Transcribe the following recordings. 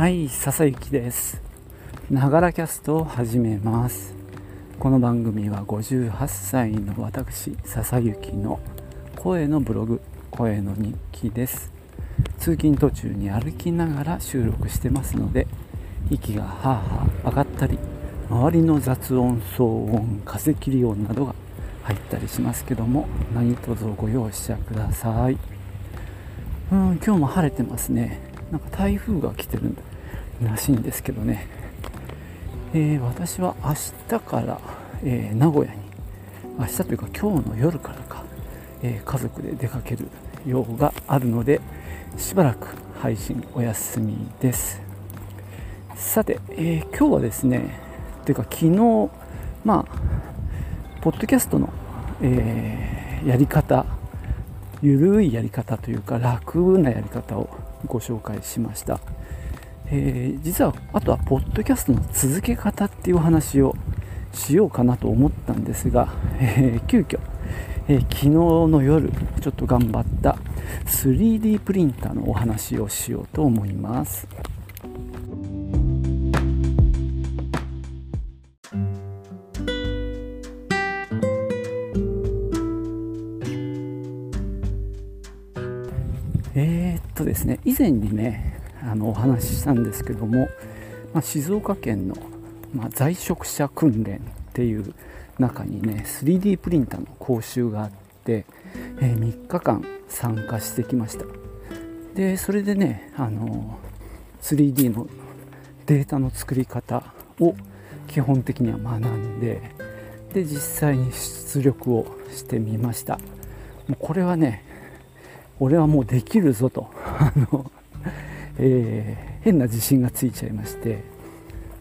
はい笹雪です。ながらキャストを始めます。この番組は58歳の私笹雪の声のブログ声の日記です。通勤途中に歩きながら収録してますので息がはあはあ上がったり周りの雑音騒音風切り音などが入ったりしますけども何卒ご容赦ください。うん今日も晴れてますね。なんか台風が来てるらしいんですけどね、えー、私は明日から、えー、名古屋に明日というか今日の夜からか、えー、家族で出かける用があるのでしばらく配信お休みです。さて、え今日はですねというか昨日まあポッドキャストの、えやり方ゆるいやり方というか楽なやり方をご紹介しました、えー、実はあとはポッドキャストの続け方っていうお話をしようかなと思ったんですが、えー、急遽、えー、昨日の夜ちょっと頑張った 3D プリンターのお話をしようと思います。前にねあのお話ししたんですけども、まあ、静岡県の、まあ、在職者訓練っていう中にね 3D プリンターの講習があって、えー、3日間参加してきました。でそれでねあの 3D のデータの作り方を基本的には学んでで実際に出力をしてみました。もうこれはね俺はもうできるぞと。あの、えー、変な自信がついちゃいまして、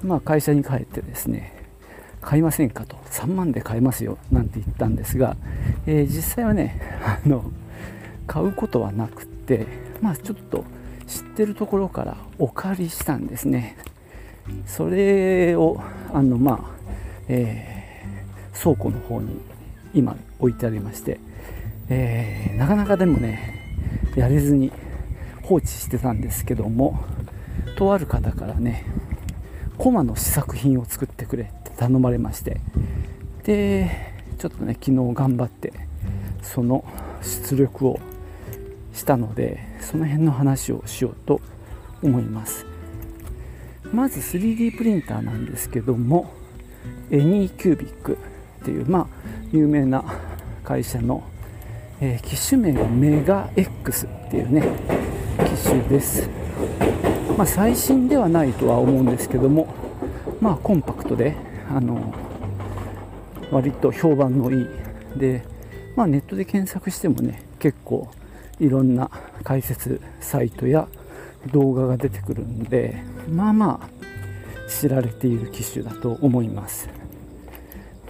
まあ、会社に帰ってですね買いませんかと。3万で買えますよなんて言ったんですが、えー、実際はねあの買うことはなくて、まあ、ちょっと知ってるところからお借りしたんですね。それをあのまあ、えー、倉庫の方に今置いてありまして、えー、なかなかでもねやれずに放置してたんですけどもとある方からねコマの試作品を作ってくれって頼まれましてでちょっとね昨日頑張ってその出力をしたのでその辺の話をしようと思います。まず 3D プリンターなんですけどもエニーキュービックっていうまあ有名な会社のえー、機種名がメガ X っていうね機種です、まあ、最新ではないとは思うんですけどもまあコンパクトであの割と評判のいい。で、まあ、ネットで検索してもね結構いろんな解説サイトや動画が出てくるんでまあまあ知られている機種だと思います。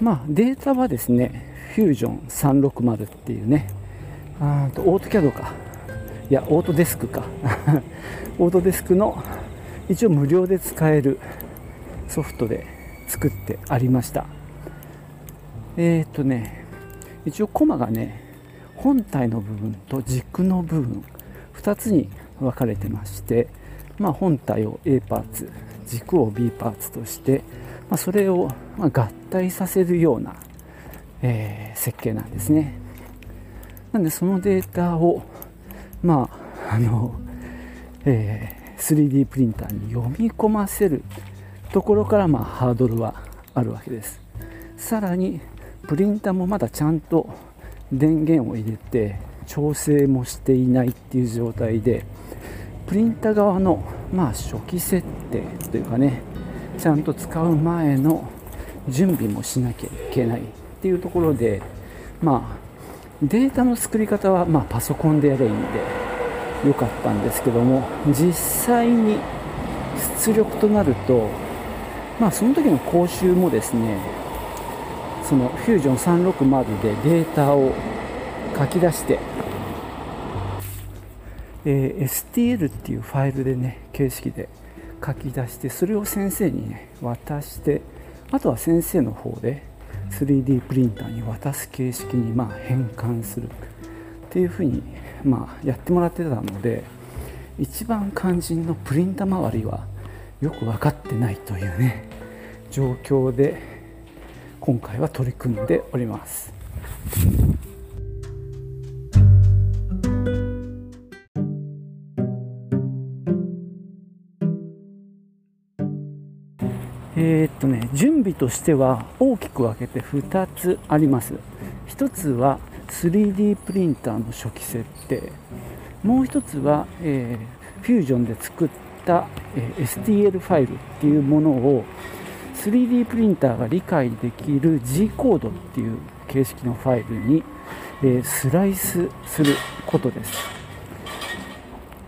まあデータはですねフュージョン360っていうねあとオートキャドか。いやオートデスクか。オートデスクの一応無料で使えるソフトで作ってありました。えっ、とね一応コマがね本体の部分と軸の部分2つに分かれてまして、まあ、本体を A パーツ軸を B パーツとして、まあ、それを合体させるような、えー、設計なんですね。なんでそのデータをまああの、えー、3D プリンターに読み込ませるところからまあハードルはあるわけです。さらにプリンターもまだちゃんと電源を入れて調整もしていないっていう状態でプリンター側のまあ初期設定というかねちゃんと使う前の準備もしなきゃいけないっていうところでまあデータの作り方は、まあ、パソコンでやればいいんで良かったんですけども実際に出力となると、まあ、その時の講習もですねそのフュージョン360でデータを書き出して、えー、STL っていうファイルでね形式で書き出してそれを先生にね渡してあとは先生の方で 3D プリンターに渡す形式にま変換するっていうふうにまやってもらってたので一番肝心のプリンター周りはよく分かってないというね状況で今回は取り組んでおります。えー、っとね準備としては大きく分けて2つあります。1つは 3D プリンターの初期設定。もう1つは、えー、フュージョンで作った、えー、STL ファイルっていうものを 3D プリンターが理解できる G コードっていう形式のファイルに、えー、スライスすることです。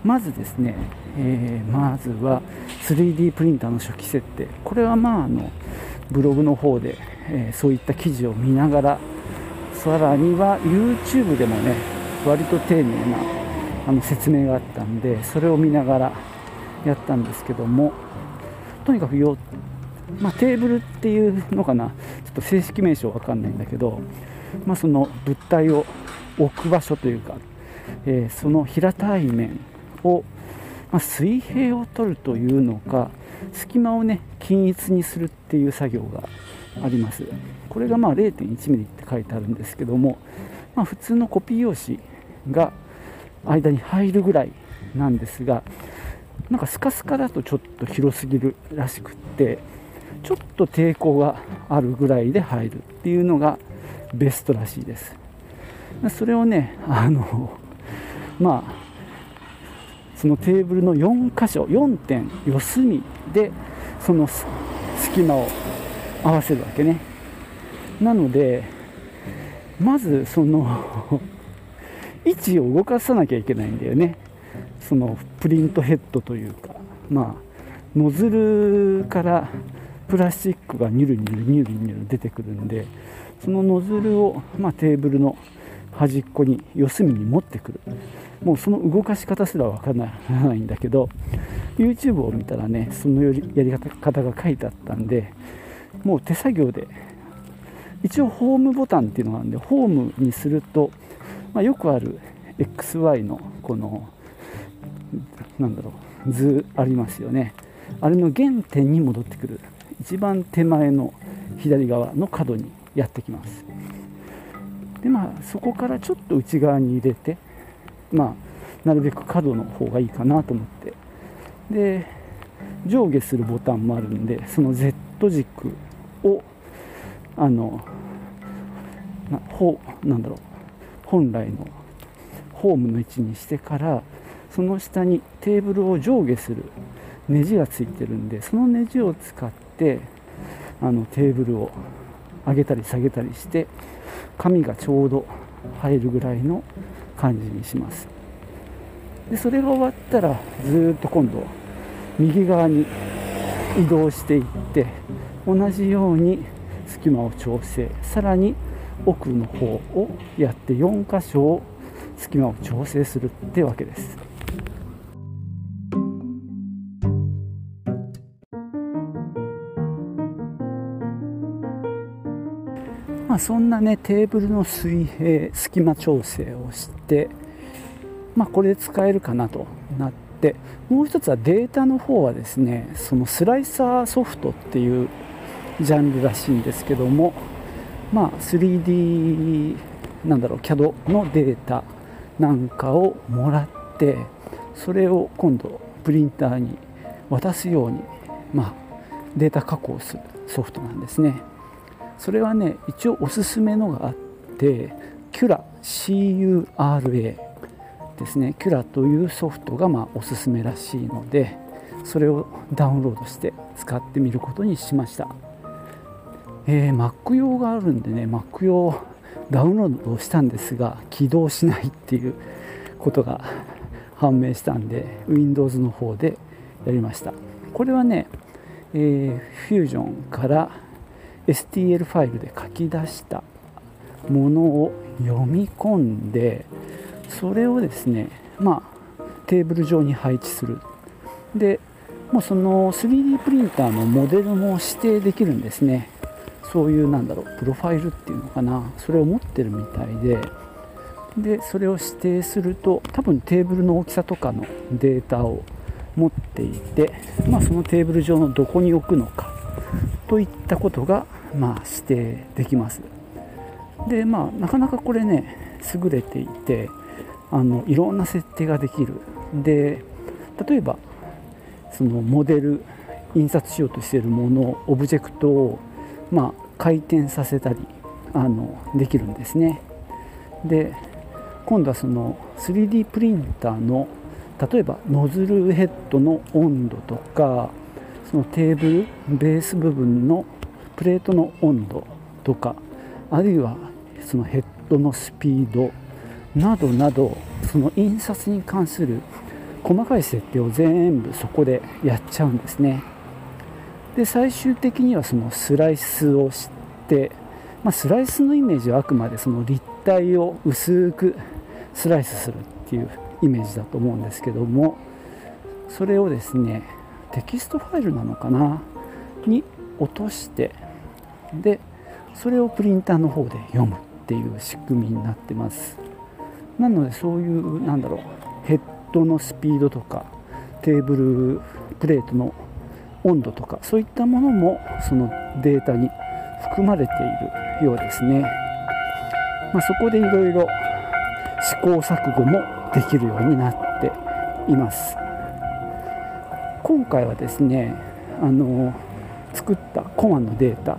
まずですね、えー、まずは 3D プリンターの初期設定。これはまああのブログの方で、えー、そういった記事を見ながらさらには YouTube でもね割と丁寧なあの説明があったんでそれを見ながらやったんですけどもとにかくよ、まあ、テーブルっていうのかなちょっと正式名称わかんないんだけど、まあ、その物体を置く場所というか、えー、その平たい面を、まあ、水平を取るというのか隙間をね均一にするっていう作業があります。これがまあ 0.1mm って書いてあるんですけども、まあ、普通のコピー用紙が間に入るぐらいなんですがなんかスカスカだとちょっと広すぎるらしくってちょっと抵抗があるぐらいで入るっていうのがベストらしいです。それをねあのまあそのテーブルの4箇所4点四隅でその隙間を合わせるわけね。なのでまずその 位置を動かさなきゃいけないんだよね。そのプリントヘッドというかまあノズルからプラスチックがニュルニュルニュルニュル出てくるんでそのノズルを、まあ、テーブルの端っこに四隅に持ってくる。もうその動かし方すらわからないんだけど YouTube を見たらねそのやり方が書いてあったんでもう手作業で一応ホームボタンっていうのがあるんでホームにすると、まあ、よくある XY のこのなんだろう図ありますよね。あれの原点に戻ってくる。一番手前の左側の角にやってきます。でまあそこからちょっと内側に入れてまあなるべく角の方がいいかなと思って。で上下するボタンもあるんでその Z 軸をあのなほなんだろう本来のホームの位置にしてからその下にテーブルを上下するネジがついてるんでそのネジを使ってあのテーブルを上げたり下げたりして紙がちょうど入るぐらいの感じにします。でそれが終わったらずっと今度右側に移動していって同じように隙間を調整。さらに奥の方をやって4箇所を隙間を調整するってわけです。まあそんなねテーブルの水平隙間調整をしてまあこれで使えるかなとなってもう一つはデータの方はですねそのスライサーソフトっていうジャンルらしいんですけどもまあ 3D なんだろう CAD のデータなんかをもらってそれを今度プリンターに渡すようにまあデータ加工するソフトなんですね。それはね一応おすすめのがあってキュラ CURA ですね。キュラというソフトがまあおすすめらしいのでそれをダウンロードして使ってみることにしました。えー、Mac 用があるんでね Mac 用ダウンロードしたんですが起動しないっていうことが判明したんで Windows の方でやりました。これはね、えー、Fusion から STL ファイルで書き出したものを読み込んでそれをですねまあテーブル上に配置する。でもうその 3D プリンターのモデルも指定できるんですね。そういうなんだろうプロファイルっていうのかな。それを持ってるみたいで。でそれを指定すると多分テーブルの大きさとかのデータを持っていて、まあ、そのテーブル上のどこに置くのか。といったことが、まあ、指定できます。でまあなかなかこれね優れていてあのいろんな設定ができる。で例えばそのモデル印刷しようとしているものオブジェクトを、まあ、回転させたりあのできるんですね。で今度はその 3D プリンターの例えばノズルヘッドの温度とかそのテーブルベース部分のプレートの温度とかあるいはそのヘッドのスピードなどなどその印刷に関する細かい設定を全部そこでやっちゃうんですね。で最終的にはそのスライスをして、まあ、スライスのイメージはあくまでその立体を薄くスライスするっていうイメージだと思うんですけどもそれをですねテキストファイルなのかな？に落としてでそれをプリンターの方で読むっていう仕組みになってます。なのでそういうなんだろうヘッドのスピードとかテーブルプレートの温度とかそういったものもそのデータに含まれているようですね、まあ、そこでいろいろ試行錯誤もできるようになっています。今回はですねあの作ったコマのデータ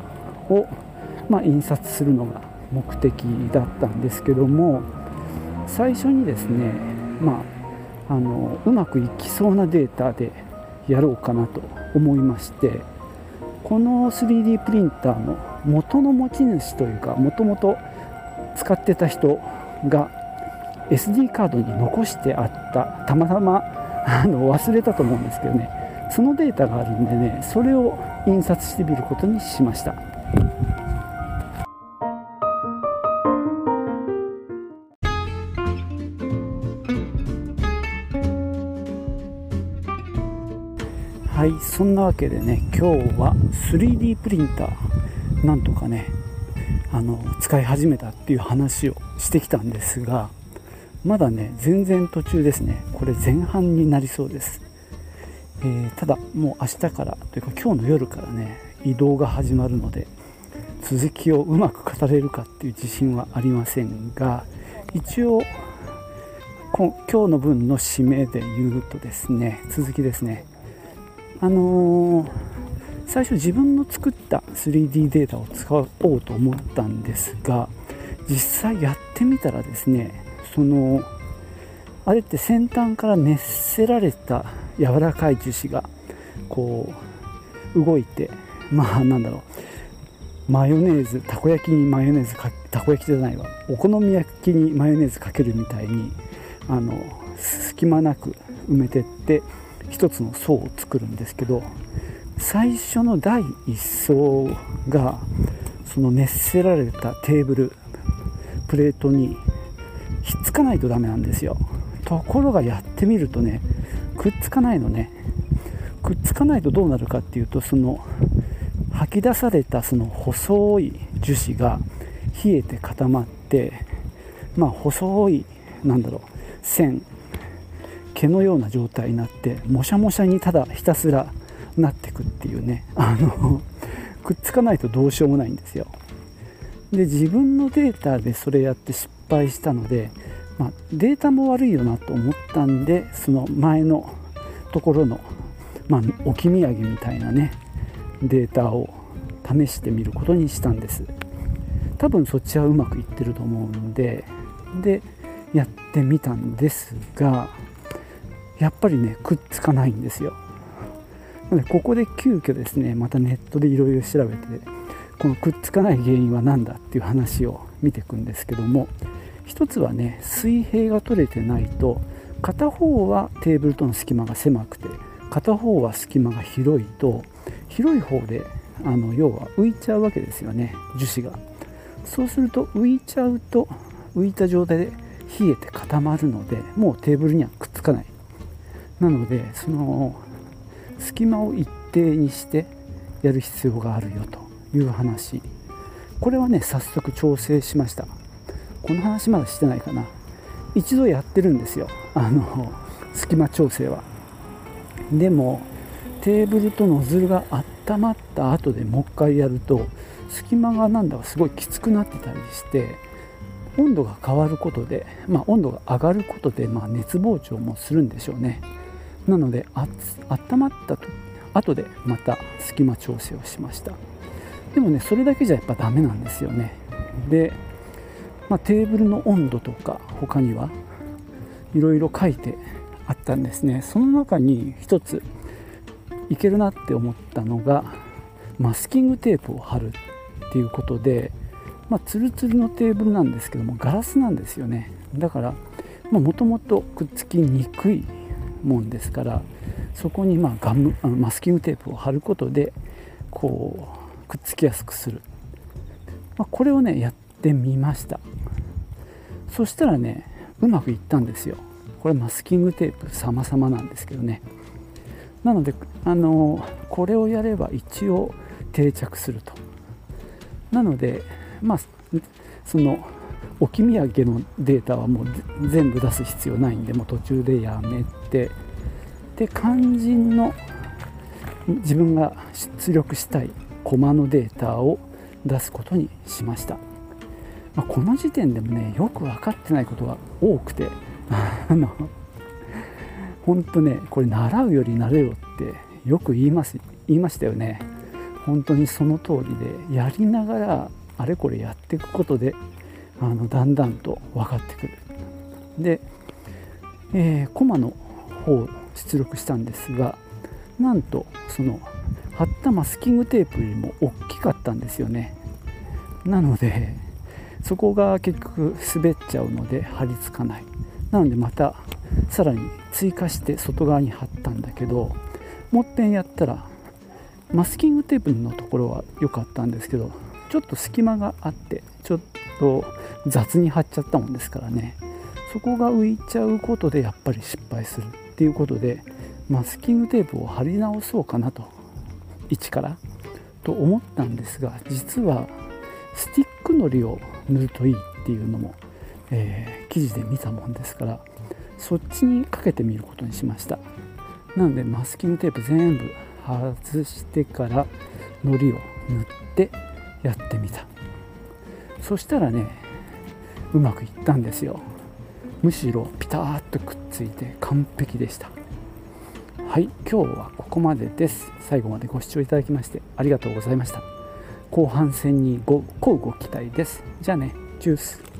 を、まあ、印刷するのが目的だったんですけども最初にですね、まあ、あのうまくいきそうなデータでやろうかなと思いましてこの 3D プリンターの元の持ち主というかもともと使ってた人が SD カードに残してあったたまたまあの忘れたと思うんですけどね。そのデータがあるんでねそれを印刷してみることにしました。はいそんなわけでね今日は 3D プリンターなんとかねあの使い始めたっていう話をしてきたんですがまだね全然途中ですね。これ前半になりそうです、えー、ただもう明日からというか今日の夜からね移動が始まるので続きをうまく語れるかっていう自信はありませんが一応今日の分の締めで言うとですね続きですね。あのー、最初自分の作った 3D データを使おうと思ったんですが実際やってみたらですねそのあれって先端から熱せられた柔らかい樹脂がこう動いてまあなんだろう。マヨネーズたこ焼きにマヨネーズかたこ焼きじゃないわ。お好み焼きにマヨネーズかけるみたいにあの隙間なく埋めてって一つの層を作るんですけど最初の第1層がその熱せられたテーブルプレートにひっつかないとダメなんですよ。ところがやってみるとねくっつかないのね。くっつかないとどうなるかっていうとその吐き出されたその細い樹脂が冷えて固まってまあ細いなんだろう線毛のような状態になってもしゃもしゃにただひたすらなってくっていうね。あのくっつかないとどうしようもないんですよ。で自分のデータでそれやって失敗したので、まあ、データも悪いよなと思ったんでその前のところの、まあ、置き土産みたいなねデータを試してみることにしたんです。多分そっちはうまくいってると思うんででやってみたんですがやっぱりねくっつかないんですよ。なのでここで急遽ですねまたネットでいろいろ調べてこのくっつかない原因は何だっていう話を見ていくんですけども一つはね水平が取れてないと片方はテーブルとの隙間が狭くて片方は隙間が広いと広い方であの要は浮いちゃうわけですよね樹脂が。そうすると浮いちゃうと浮いた状態で冷えて固まるのでもうテーブルにはくっつかない。なのでその隙間を一定にしてやる必要があるよという話。これはね早速調整しました。この話まだしてないかな。一度やってるんですよ。あの隙間調整は。でもテーブルとノズルが温まった後でもう一回やると隙間がなんだかすごいきつくなってたりして温度が変わることで、まあ、温度が上がることで、まあ、熱膨張もするんでしょうね。なのであ温まったと後でまた隙間調整をしました。でもねそれだけじゃやっぱダメなんですよね。で、まあ、テーブルの温度とか他にはいろいろ書いてあったんですね。その中に一ついけるなって思ったのがマスキングテープを貼るっていうことでまあ、ツルツルのテーブルなんですけどもガラスなんですよね。だからもともとくっつきにくいもんですからそこにまあガムあのマスキングテープを貼ることでこうくっつきやすくする、まあ、これをねやってみました。そしたらねうまくいったんですよ。これマスキングテープ様々なんですけどね。なのであのこれをやれば一応定着すると。なのでまあその置き土産のデータはもう全部出す必要ないんでもう途中でやめて。で肝心の自分が出力したいコマのデータを出すことにしました、まあ、この時点でもねよく分かってないことが多くて あの本当ねこれ習うより慣れろってよく言います言いましたよね。本当にその通りでやりながらあれこれやっていくことであのだんだんと分かってくる。で、えー、コマの方を出力したんですがなんとその貼ったマスキングテープよりも大きかったんですよね。なのでそこが結局滑っちゃうので貼り付かない。なのでまたさらに追加して外側に貼ったんだけどもっぺんやったらマスキングテープのところは良かったんですけどちょっと隙間があってちょっと雑に貼っちゃったもんですからね。そこが浮いちゃうことでやっぱり失敗するっていうことでマスキングテープを貼り直そうかなと一からと思ったんですが実はスティックのりを塗るといいっていうのも、えー、記事で見たもんですからそっちにかけてみることにしました。なのでマスキングテープ全部外してからのりを塗ってやってみた。そしたらねうまくいったんですよ。むしろピタッとくっついて完璧でした。はい今日はここまでです。最後までご視聴いただきましてありがとうございました。後半戦にごご期待です。じゃあねジュース。